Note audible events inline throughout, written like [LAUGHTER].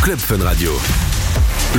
Club Fun Radio.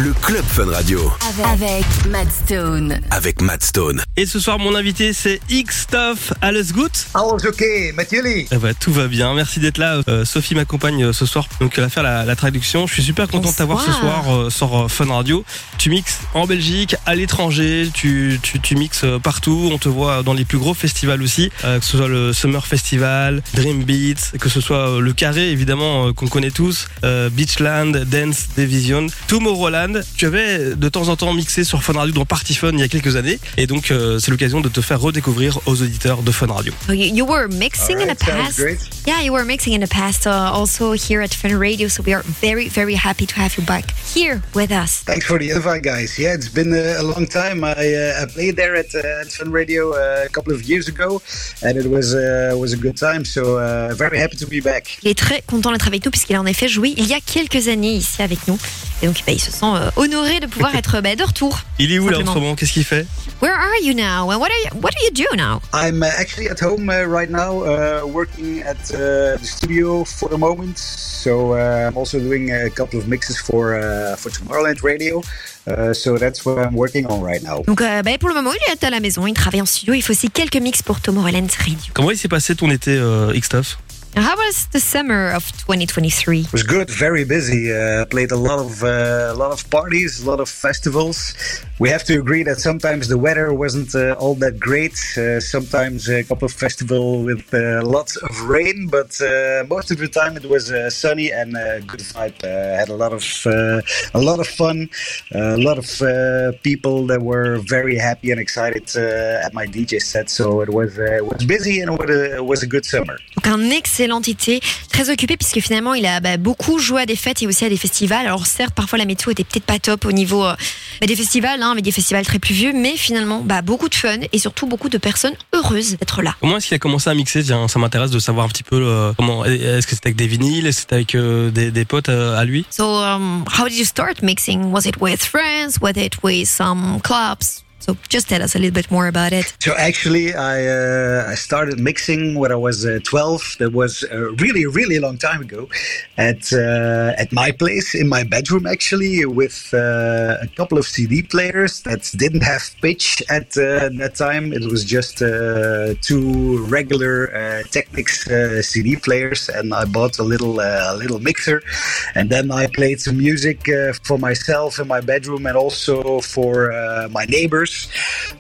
Le Club Fun Radio. Avec Matt Stone. Avec Matt Stone. Et ce soir, mon invité, c'est X-Stuff. Alles gut Alles oké, met jullie? Eh ben, Tout va bien. Merci d'être là. Euh, Sophie m'accompagne euh, ce soir. Donc, elle va faire la, la traduction. Je suis super content de t'avoir ce soir euh, sur Fun Radio. Tu mixes en Belgique, à l'étranger. Tu, tu, tu mixes partout. On te voit dans les plus gros festivals aussi. euh, que ce soit le Summer Festival, Dream Beats, que ce soit le Carré, évidemment, euh, qu'on connaît tous. euh, Beachland, Dance Division, Tomorrowland. Tu avais de temps en temps mixé sur Fun Radio dans Party Fun il y a quelques années. Et donc, euh, c'est l'occasion de te faire redécouvrir aux auditeurs de Fun Radio. Oh, You, you were mixing in the past. great. Yeah, you were mixing in the past, uh, also here at Fun Radio. So we are very, very happy to have you back here with us. Thanks for the invite, guys. Yeah, it's been uh, a long time. I, uh, I played there at, uh, at Fun Radio uh, a couple of years ago, and it was uh, was a good time. So uh, very happy to be back. Il est très content d'être avec nous puisqu'il a en effet joué il y a quelques années ici avec nous. Et donc, bah, il se sent euh, honoré de pouvoir [LAUGHS] être bah, de retour. Il est où là en ce Simplement. moment? Qu'est-ce qu'il fait? Where are you now? And what are you, what do you do now? I'm uh, actually at home uh, right now, uh, working at uh, the studio for the moment. So uh, I'm also doing a couple of mixes for uh, for Tomorrowland Radio. Uh, so that's what I'm working on right now. Donc, euh, bah, pour le moment, il est à la maison, il travaille en studio. Il fait aussi quelques mix pour Tomorrowland Radio. Comment il s'est passé ton été euh, X-Stuff And How was the summer of 2023? It was good, very busy. Uh, played a lot of uh, a lot of parties, a lot of festivals. We have to agree that sometimes the weather wasn't uh, all that great. Uh, sometimes a couple of festivals with uh, lots of rain, but uh, most of the time it was uh, sunny and uh, good vibe. Uh, had a lot of uh, a lot of fun, a lot of uh, people that were very happy and excited uh, at my DJ set. So it was uh, it was busy and it was a, it was a good summer. Donc un excellent été, très occupé puisque finalement il a bah, beaucoup joué à des fêtes et aussi à des festivals. Alors certes, parfois la météo était peut-être pas top au niveau euh, bah, des festivals, hein, avec des festivals très pluvieux, mais finalement bah, beaucoup de fun et surtout beaucoup de personnes heureuses d'être là. Comment est-ce qu'il a commencé à mixer? Tiens, ça m'intéresse de savoir un petit peu euh, comment. Est-ce que c'était avec des vinyles? Est-ce que c'était avec euh, des, des potes à lui? So um, how did you start mixing? Was it with friends? Was it with some clubs? So just tell us a little bit more about it. So actually, I uh, I started mixing when I was uh, 12. That was a really, really long time ago, at uh, at my place in my bedroom actually, with uh, a couple of CD players that didn't have pitch at uh, that time. It was just uh, two regular uh, Technics uh, CD players, and I bought a little uh, a little mixer, and then I played some music uh, for myself in my bedroom and also for uh, my neighbors.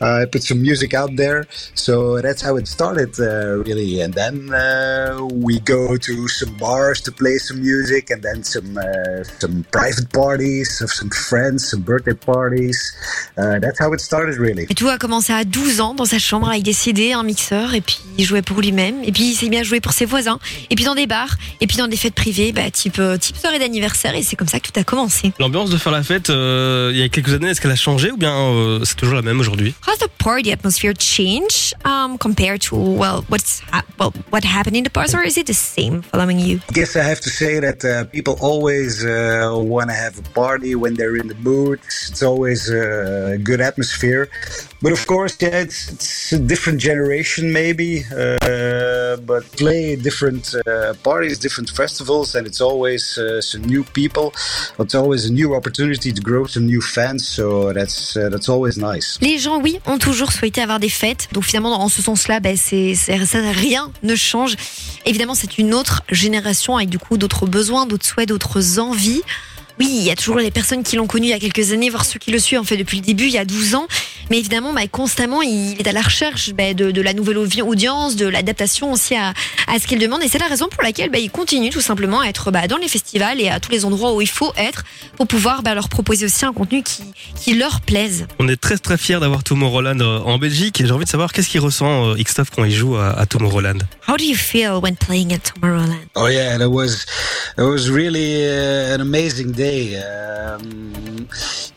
Uh, I put some music out there, so that's how it started, uh, really. And then uh, we go to some bars to play some music, and then some uh, some private parties of some friends, some birthday parties. Uh, that's how it started, really. Et tout a commencé à 12 ans dans sa chambre avec des CD, un mixeur, et puis il jouait pour lui-même, et puis il s'est bien joué pour ses voisins, et puis dans des bars, et puis dans des fêtes privées, bah, type, euh, type soirée d'anniversaire, et c'est comme ça que tout a commencé. L'ambiance de faire la fête euh, il y a quelques années, est-ce qu'elle a changé ou bien euh, c'est toujours la même aujourd'hui How's the party atmosphere change um, compared to well, what's ha- well, what happened in the past, or is it the same following you? I guess I have to say that uh, people always uh, want to have a party when they're in the mood. It's always a good atmosphere. But of course, yeah, it's, it's a different generation maybe. Uh, but play different uh, parties, different festivals, and it's always uh, some new people. It's always a new opportunity to grow some new fans. So that's uh, that's always nice. Les gens, oui, ont toujours souhaité avoir des fêtes. Donc finalement, en ce sens-là, ben, c'est, rien ne change. Évidemment, c'est une autre génération avec du coup d'autres besoins, d'autres souhaits, d'autres envies. Oui, il y a toujours les personnes qui l'ont connu il y a quelques années, voire ceux qui le suivent en fait depuis le début, il y a 12 ans. Mais évidemment, bah, constamment, il est à la recherche bah, de, de la nouvelle audience, de l'adaptation aussi à, à ce qu'il demande. Et c'est la raison pour laquelle bah, il continue tout simplement à être bah, dans les festivals et à tous les endroits où il faut être pour pouvoir bah, leur proposer aussi un contenu qui, qui leur plaise. On est très très fiers d'avoir Tomorrowland euh, en Belgique et j'ai envie de savoir qu'est-ce qu'il ressent euh, X-Stuff quand il joue à, à Tomorrowland? How do you feel when playing at Tomorrowland? Oh yeah, that was that was really uh, an amazing day. Um,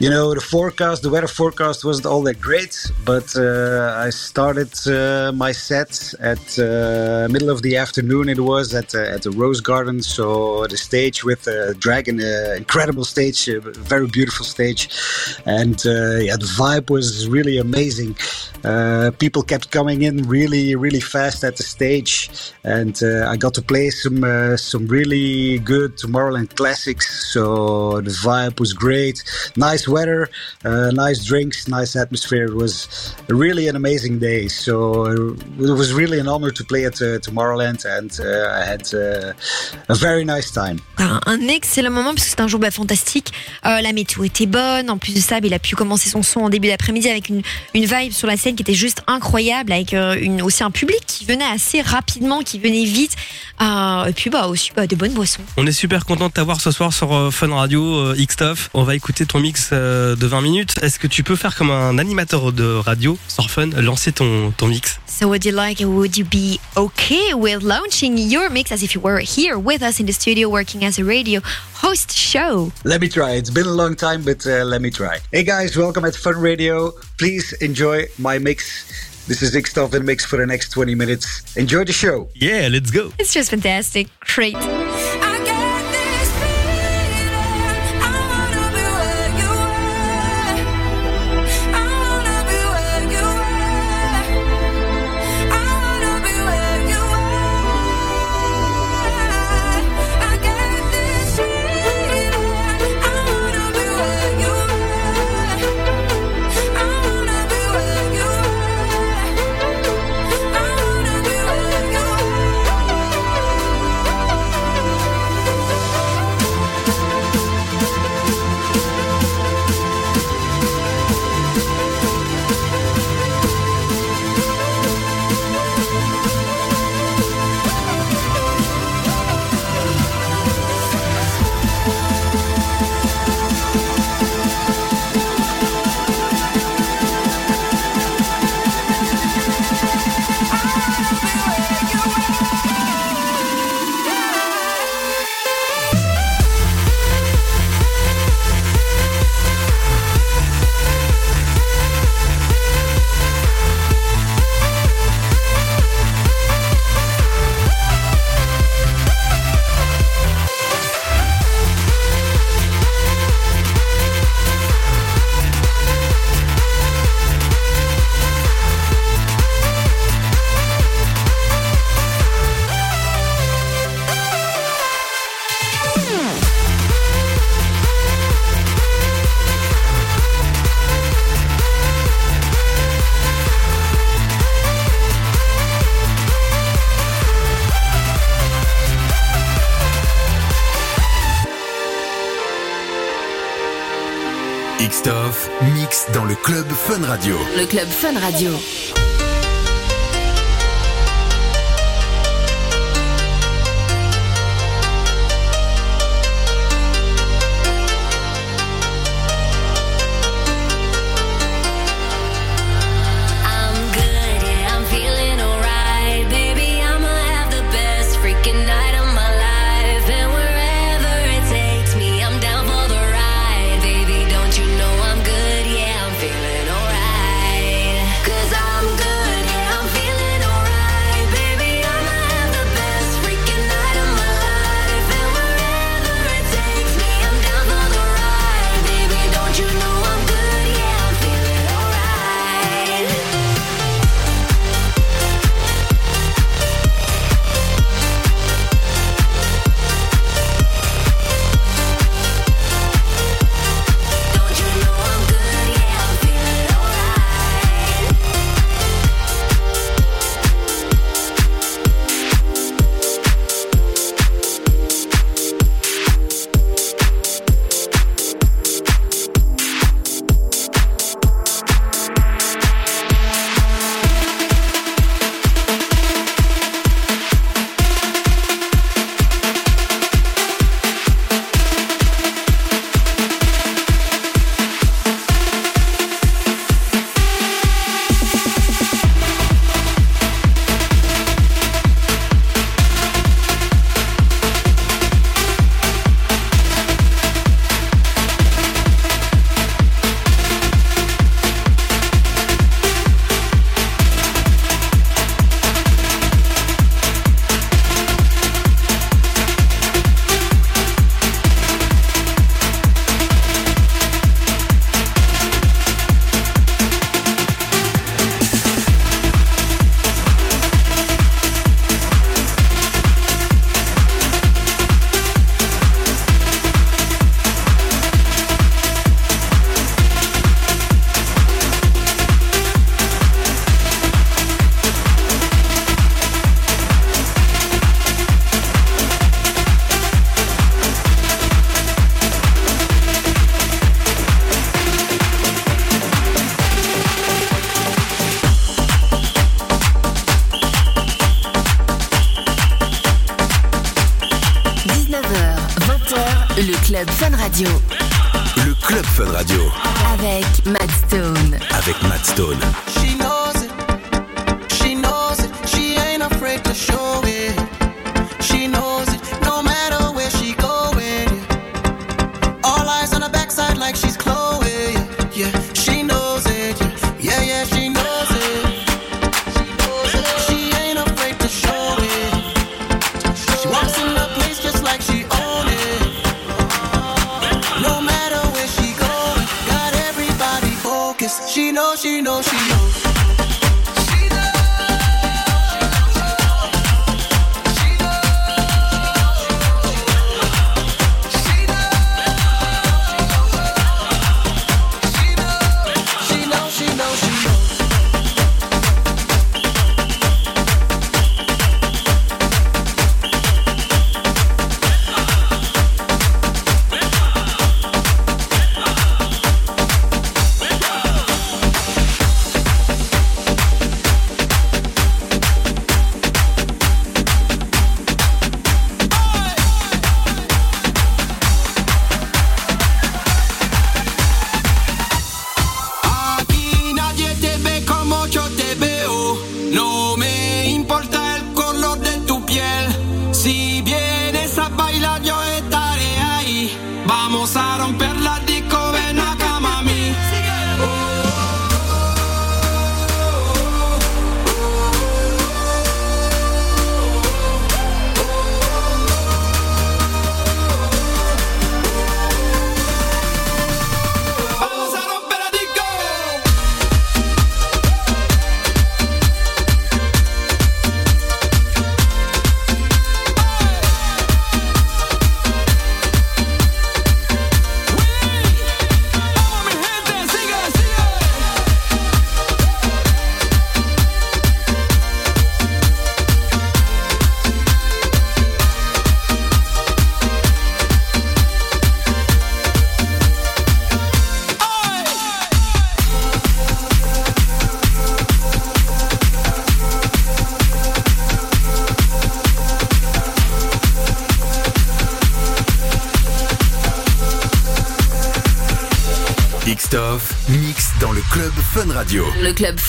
You know, the forecast, the weather forecast wasn't all that great, but uh, I started uh, my set at uh, middle of the afternoon. It was at uh, at the Rose Garden, so the stage with a dragon, uh, incredible stage, a very beautiful stage, and uh, yeah, the vibe was really amazing. Uh, people kept coming in really, really fast at the stage, and uh, I got to play some uh, some really good Tomorrowland classics. So the vibe was great. Nice weather, uh, nice drinks, nice atmosphere. It was really an amazing day. So uh, it was really an honor to play at uh, Tomorrowland, and uh, I had uh, a very nice time. Un, un excellent moment parce que c'est un jour bah, fantastique. Euh, la météo était bonne. En plus de ça, bah, il a pu commencer son son en début d'après-midi avec une, une vibe sur la scène qui était juste incroyable, avec euh, une, aussi un public qui venait assez rapidement, qui venait vite. Euh, et puis bah aussi bah, de bonnes boissons. On est super content de t'avoir ce soir sur euh, Fun Radio, euh, X-Stuff. On va écouter ton mix euh, de 20 minutes. Est-ce que tu peux faire comme un animateur de radio sur Fun, lancer ton, ton mix? So would you like, would you be okay with launching your mix as if you were here with us in the studio working as a radio host show? Let me try. It's been a long time, but uh, let me try. Hey guys, welcome at Fun Radio. Please enjoy my mix. This is X Stuff in Mix for the next 20 minutes. Enjoy the show. Yeah, let's go It's just fantastic. Great. Club Fun Radio. Le club Fun Radio. Fun Radio. Le Club Fun Radio. Avec Matt Stone. Avec Matt Stone.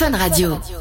Radio.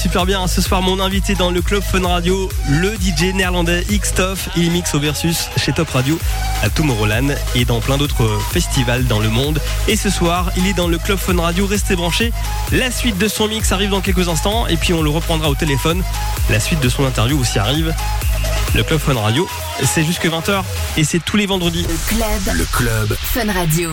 Super bien. Ce soir, mon invité dans le Club Fun Radio, le DJ néerlandais X-Toff. Il mixe au Versus chez Top Radio à Tomorrowland et dans plein d'autres festivals dans le monde. Et ce soir, il est dans le Club Fun Radio. Restez branchés. La suite de son mix arrive dans quelques instants et puis on le reprendra au téléphone. La suite de son interview aussi arrive. Le Club Fun Radio, c'est jusque 20h et c'est tous les vendredis. Le Club Le Club Fun Radio.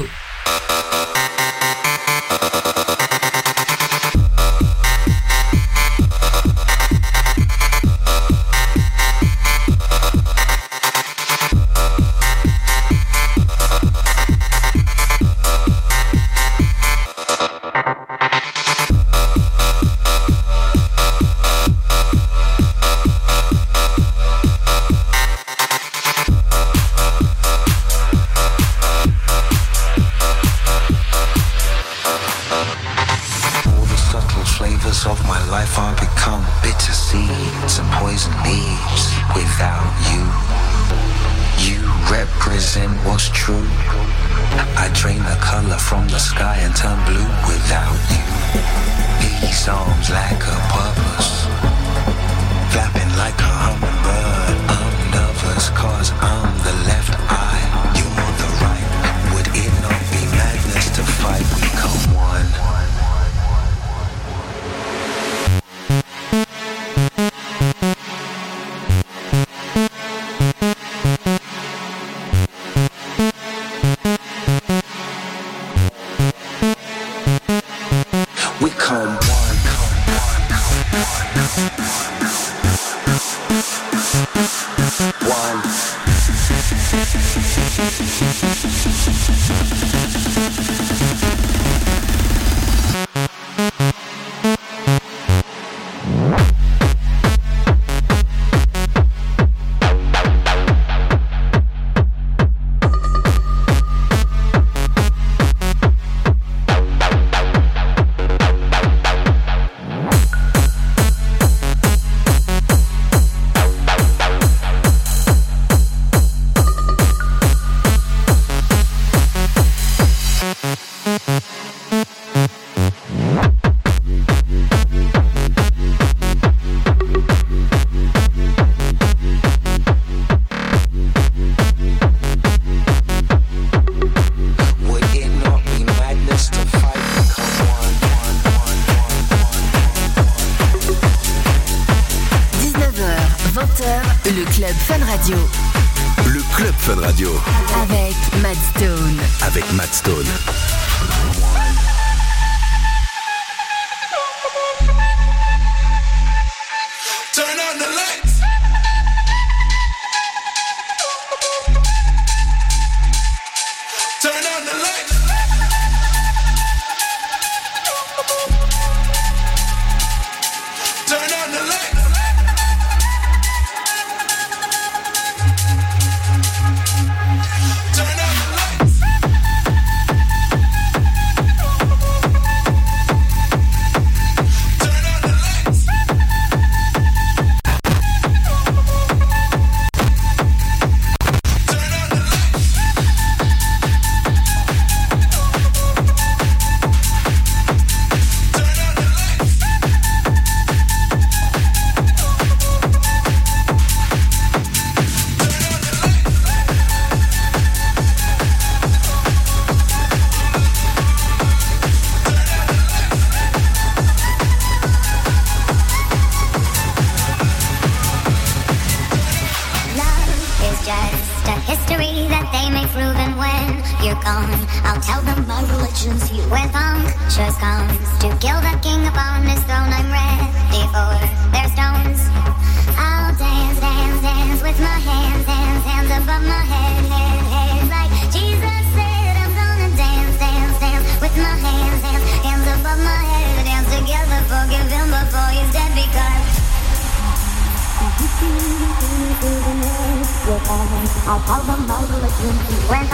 I'll follow the mogul as soon as he went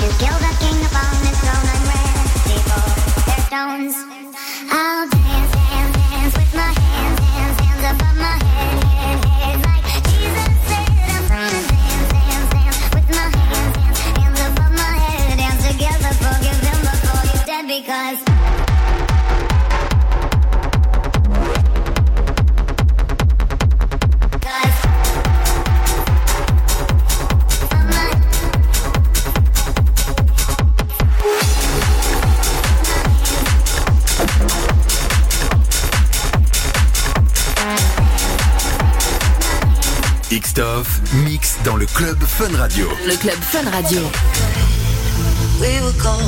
to kill the king upon his throne stones. I'll Rachmaninoff dans le club Fun Radio. Le club Fun Radio. We were gold,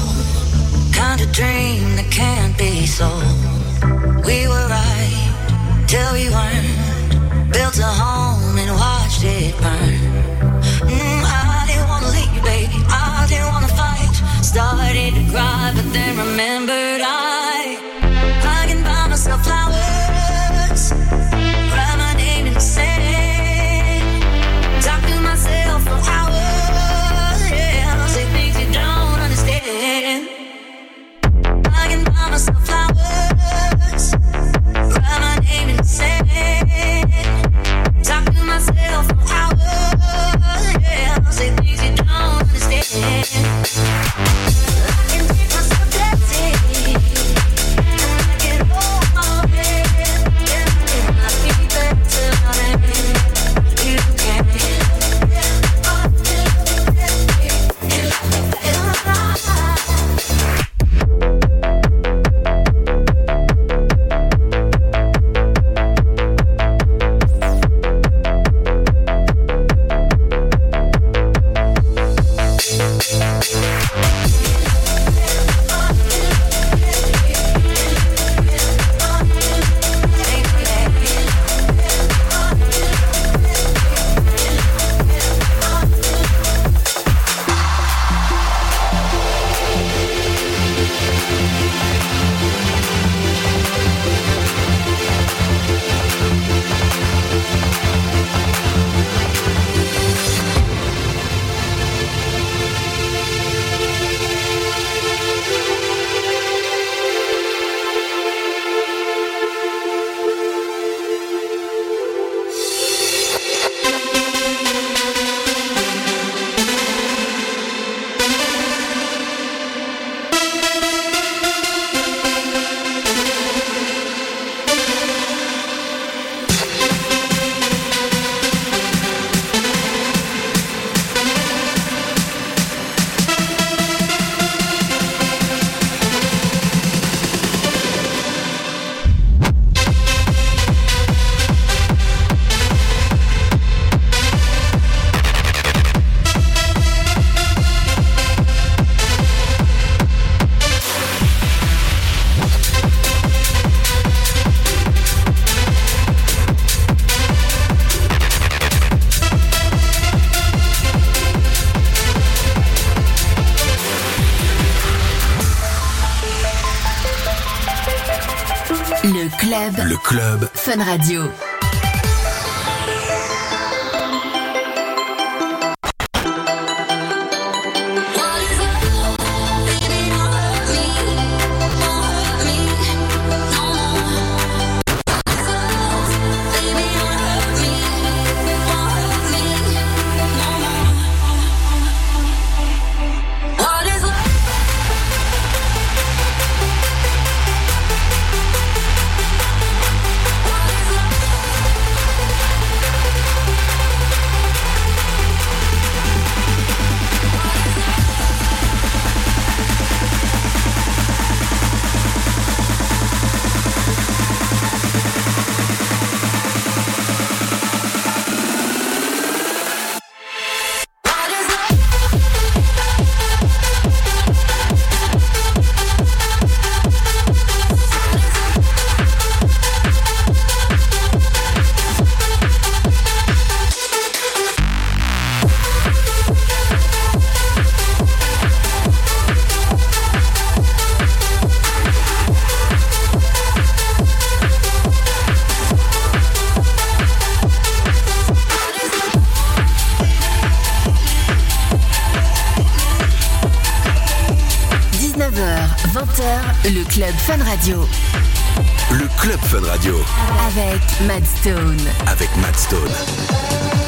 kind of dream that can't be sold. We were right till we weren't. Built a home and watched it burn. Mm, I didn't wanna leave, baby. I didn't wanna fight. Started to cry, but then remembered I. Radio. 20h, le club Fun Radio. Le club Fun Radio. Avec Mad Stone. Avec Matt Stone.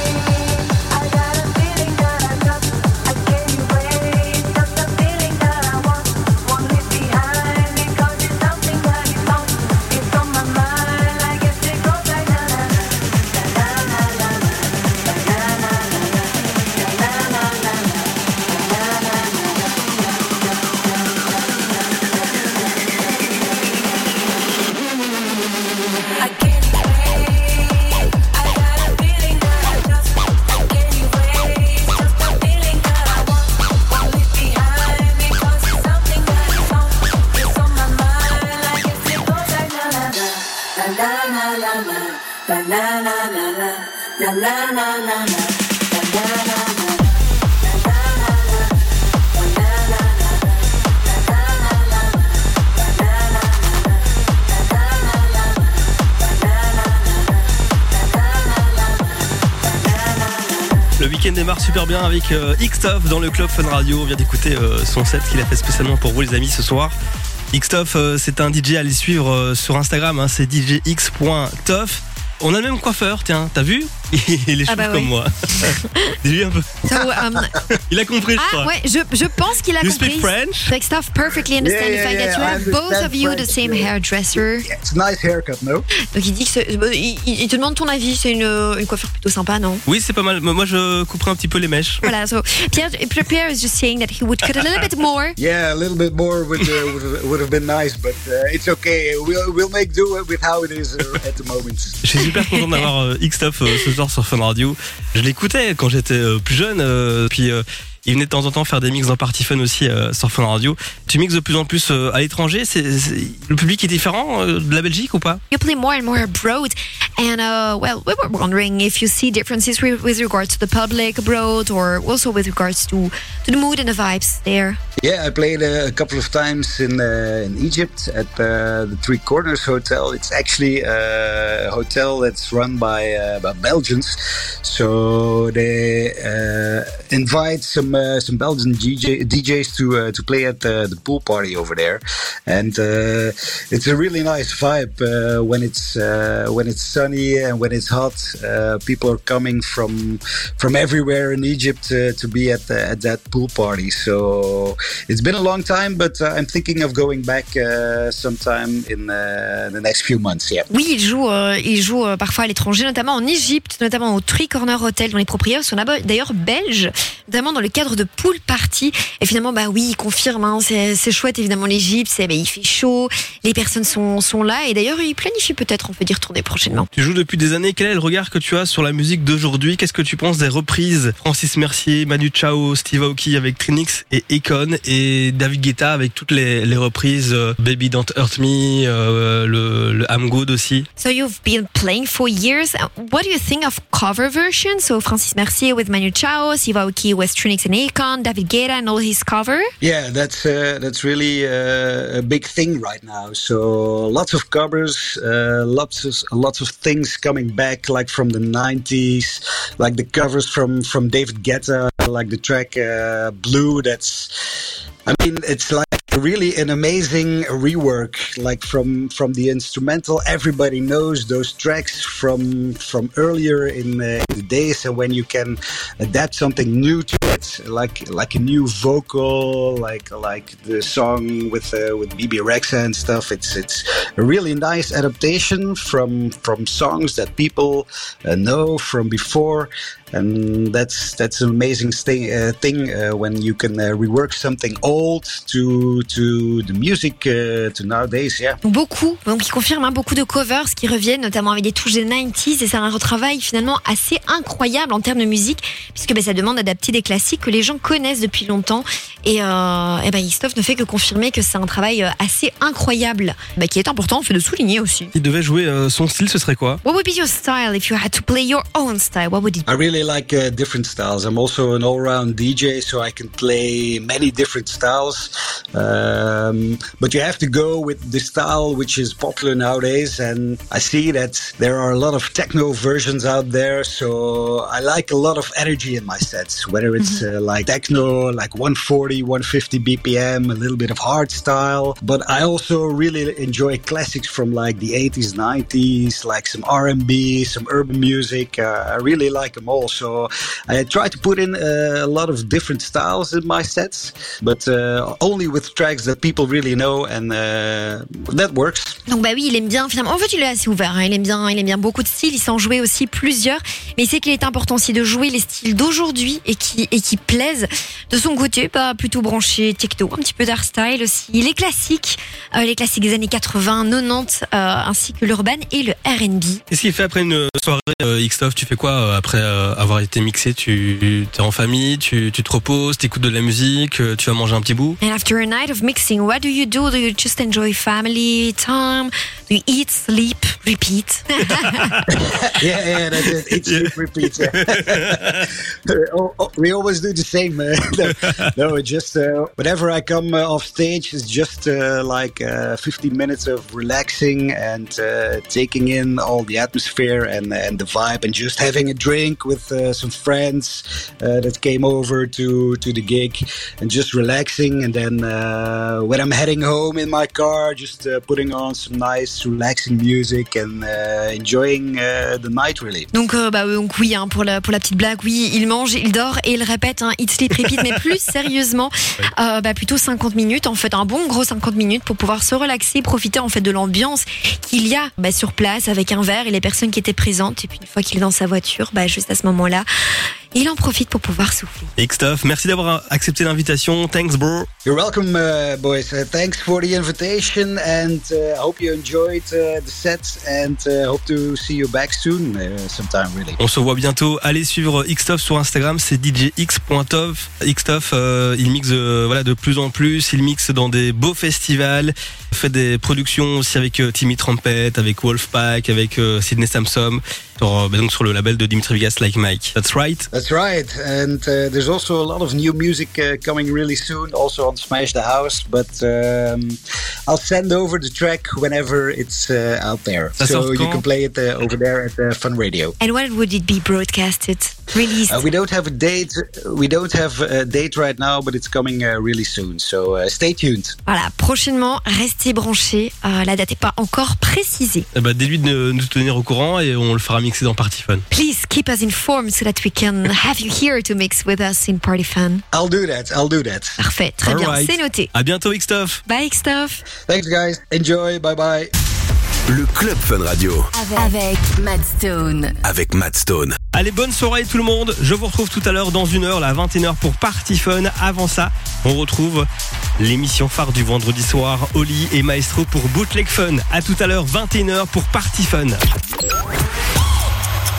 Démarre super bien avec euh, dans le club Fun Radio. On vient d'écouter euh, son set qu'il a fait spécialement pour vous les amis ce soir. X-Stuff, euh, c'est un DJ à les suivre euh, sur Instagram, hein, c'est djx.tough. On a le même coiffeur, tiens, t'as vu? [LAUGHS] Il est Ah chauve bah comme oui. moi. [LAUGHS] Un peu. So, um, [LAUGHS] Il a compris, je ah crois. ouais, je, je pense qu'il a You compris. speak French? Like stuff perfectly understand Yeah, the fact yeah, that you yeah, I have both understand of you the French, same yeah. hairdresser. Yeah, it's a nice haircut, no? Donc il dit que c'est- il, il- il te demande ton avis, c'est une, une coiffure plutôt sympa, non? Oui, c'est pas mal. Moi, je couperai un petit peu les mèches. Voilà, so Pierre, Pierre is just saying that he would cut a little bit more. Yeah, a little bit more would uh, would, have, would have been nice, but uh, it's okay. We'll we'll make do with how it is uh, at the moment. Je suis super content d'avoir euh, X-Stuff euh, ce soir sur Fun Radio. Je l'écoutais quand j'étais euh, plus jeune, euh, puis euh, il venait de temps en temps faire des mix dans Party Fun aussi euh, sur Fun Radio. Tu mixes de plus en plus euh, à l'étranger. C'est, c'est- le public est différent euh, de la Belgique ou pas? You play more and more abroad, and uh, well, we were wondering if you see differences with, with regards to the public abroad, or also with regards to, to the mood and the vibes there. Yeah, I played uh, a couple of times in uh, in Egypt at uh, the Three Corners Hotel. It's actually a hotel that's run by uh, by Belgians, so they uh, invite some uh, some Belgian DJ, DJs to uh, to play at the, the pool party over there, and uh, it's a really nice vibe when it's when it's sunny and when it's hot. People are coming from from everywhere in Egypt to be at the, at that pool party. So it's been a long time, but I'm thinking of going back sometime in the next few months. Yeah. Oui, il joue, il joue parfois à l'étranger, notamment en Égypte, notamment au Hotel, dont les propriétaires sont d'ailleurs belges, notamment dans le cadre de pool party. Et finalement, bah oui, il confirme, hein, c'est chouette évidemment l'Égypte, c'est bah, il fait chaud, les personnes sont, sont là, et d'ailleurs il planifie peut-être, on peut dire, tourner prochainement. Tu joues depuis des années. Quel est le regard que tu as sur la musique d'aujourd'hui? Qu'est-ce que tu penses des reprises? Francis Mercier, Manu Chao, Steve Aoki avec Trinix et Econ et David Guetta avec toutes les, les reprises euh, Baby Don't Hurt Me, euh, le, le I'm Good aussi. So you've been playing for years. What do you think of cover versions? So Francis Mercier with Manu Chao, Steve Aoki Westronix and Akon, David Guetta and all his cover. Yeah, that's uh, that's really uh, a big thing right now. So lots of covers, uh, lots of lots of things coming back, like from the '90s, like the covers from from David Guetta, like the track uh, "Blue." That's, I mean, it's like really an amazing rework like from from the instrumental. Everybody knows those tracks from from earlier in, uh, the days and when you can adapt something new to it like like a new vocal like like the song with uh, with BB Rexa and stuff. It's it's a really nice adaptation from from songs that people uh, know from before and that's that's an amazing thing uh, thing uh, when you can uh, rework something old to to the music uh, to nowadays yeah Donc beaucoup, donc il confirme hein, beaucoup de covers qui reviennent, notamment avec des touches des 90s, et c'est un retravail finalement assez incroyable en termes de musique, puisque ben, ça demande d'adapter des classiques que les gens connaissent depuis longtemps. Et, euh, et ben, Christophe ne fait que confirmer que c'est un travail euh, assez incroyable, qui est important, on fait de souligner aussi. Il devait jouer euh, son style, ce serait quoi? What would be your style if you had to play your own style? What would it be? I really like uh, different styles. I'm also an all-round DJ, so I can play many different styles. Um, but you have to go with the style which is popular nowadays, and I see that there are a lot of techno versions out there. So I like a lot of energy in my sets, whether it's uh, like techno, like 140, 150 BPM, a little bit of hard style. But I also really enjoy classics from like the 80s, 90s, like some R&B, some urban music. Uh, I really like them all. So I try to put in uh, a lot of different styles in my sets, but uh, only with tracks that people really know, and uh, that works. Donc bah oui, il aime bien finalement. En fait, il est assez ouvert. hein. Il aime bien, il aime bien beaucoup de styles. Il s'en jouer aussi plusieurs. Mais c'est qu'il est important aussi de jouer les styles d'aujourd'hui et qui et qui plaisent. De son côté, bah plutôt branché techno, un petit peu d'art style aussi. Les classiques, euh, les classiques des années 80, 90, euh, ainsi que l'urban et le R&B. Qu'est-ce qu'il fait après une soirée euh, X-Love? Tu fais quoi euh, après euh, avoir été mixé? Tu es en famille, tu, tu te reposes, t'écoutes de la musique, euh, tu vas manger un petit bout? And after a night of mixing, what do you do? Do you just enjoy family time? Do you eat, sleep, repeat? [LAUGHS] yeah, yeah, that's it. It's sleep, repeat. Yeah. [LAUGHS] Oh, oh, we always do the same. Uh, [LAUGHS] no, no, just uh, whenever I come uh, off stage, it's just uh, like uh, 15 minutes of relaxing and uh, taking in all the atmosphere and and the vibe, and just having a drink with uh, some friends uh, that came over to to the gig, and just relaxing. And then uh, when I'm heading home in my car, just uh, putting on some nice, relaxing music and uh, enjoying uh, the night. Really. Donc, euh, bah, donc oui, hein, pour, la, pour la petite blague, oui, il mange, il dort et il répète, hein, eat, sleep, repeat, mais plus [LAUGHS] sérieusement, euh, bah, plutôt 50 minutes, en fait, un bon gros 50 minutes pour pouvoir se relaxer, profiter en fait de l'ambiance qu'il y a bah, sur place avec un verre et les personnes qui étaient présentes. Et puis une fois qu'il est dans sa voiture, bah, juste à ce moment-là, il en profite pour pouvoir souffler. X-Stuff, merci d'avoir accepté l'invitation. Thanks, bro. You're welcome, uh, boys. Uh, thanks for the invitation, and uh, I hope you enjoyed uh, the set, and uh, hope to see you back soon, uh, sometime. Really. On se voit bientôt. Allez suivre Xtuff sur Instagram, c'est djx.tov. Xtuff, euh, il mixe euh, voilà de plus en plus. Il mixe dans des beaux festivals. Il fait des productions aussi avec euh, Timmy Trumpet, avec Wolfpack, avec euh, Sydney Samsom. Sur, euh, bah, donc sur le label de Dimitri Vegas, Like Mike. That's right. That's right, and uh, there's also a lot of new music uh, coming really soon, also on Smash the House. But um, I'll send over the track whenever it's uh, out there, Ça sort so you can play it uh, over there at uh, Fun Radio. And when would it be broadcasted? Released? Uh, we don't have a date. We don't have a date right now, but it's coming uh, really soon. So uh, stay tuned. Voilà, prochainement, restez branchés. Euh, la date n'est pas encore précisée. Eh ben, dis-lui de nous tenir au courant et on le fera mixer dans Party Fun. Please keep us informed so that we can have you here to mix with us in Party Fun. I'll do that. I'll do that. Parfait, très bien, c'est noté. À bientôt, Xtuff. Bye, Stuff. Thanks, guys. Enjoy. Bye bye. Le Club Fun Radio Avec Matt Stone. avec Matt Stone. Allez, bonne soirée tout le monde. Je vous retrouve tout à l'heure dans une heure, à 21h pour Party Fun. Avant ça, on retrouve l'émission phare du vendredi soir, Oli et Maestro pour Bootleg Fun. À tout à l'heure, 21h pour Party Fun.